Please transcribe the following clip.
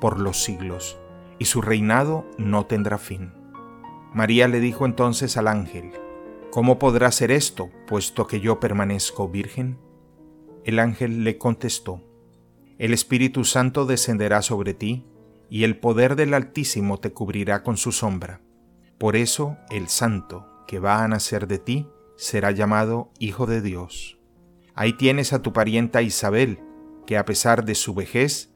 por los siglos, y su reinado no tendrá fin. María le dijo entonces al ángel, ¿Cómo podrá ser esto, puesto que yo permanezco virgen? El ángel le contestó, El Espíritu Santo descenderá sobre ti, y el poder del Altísimo te cubrirá con su sombra. Por eso el Santo, que va a nacer de ti, será llamado Hijo de Dios. Ahí tienes a tu parienta Isabel, que a pesar de su vejez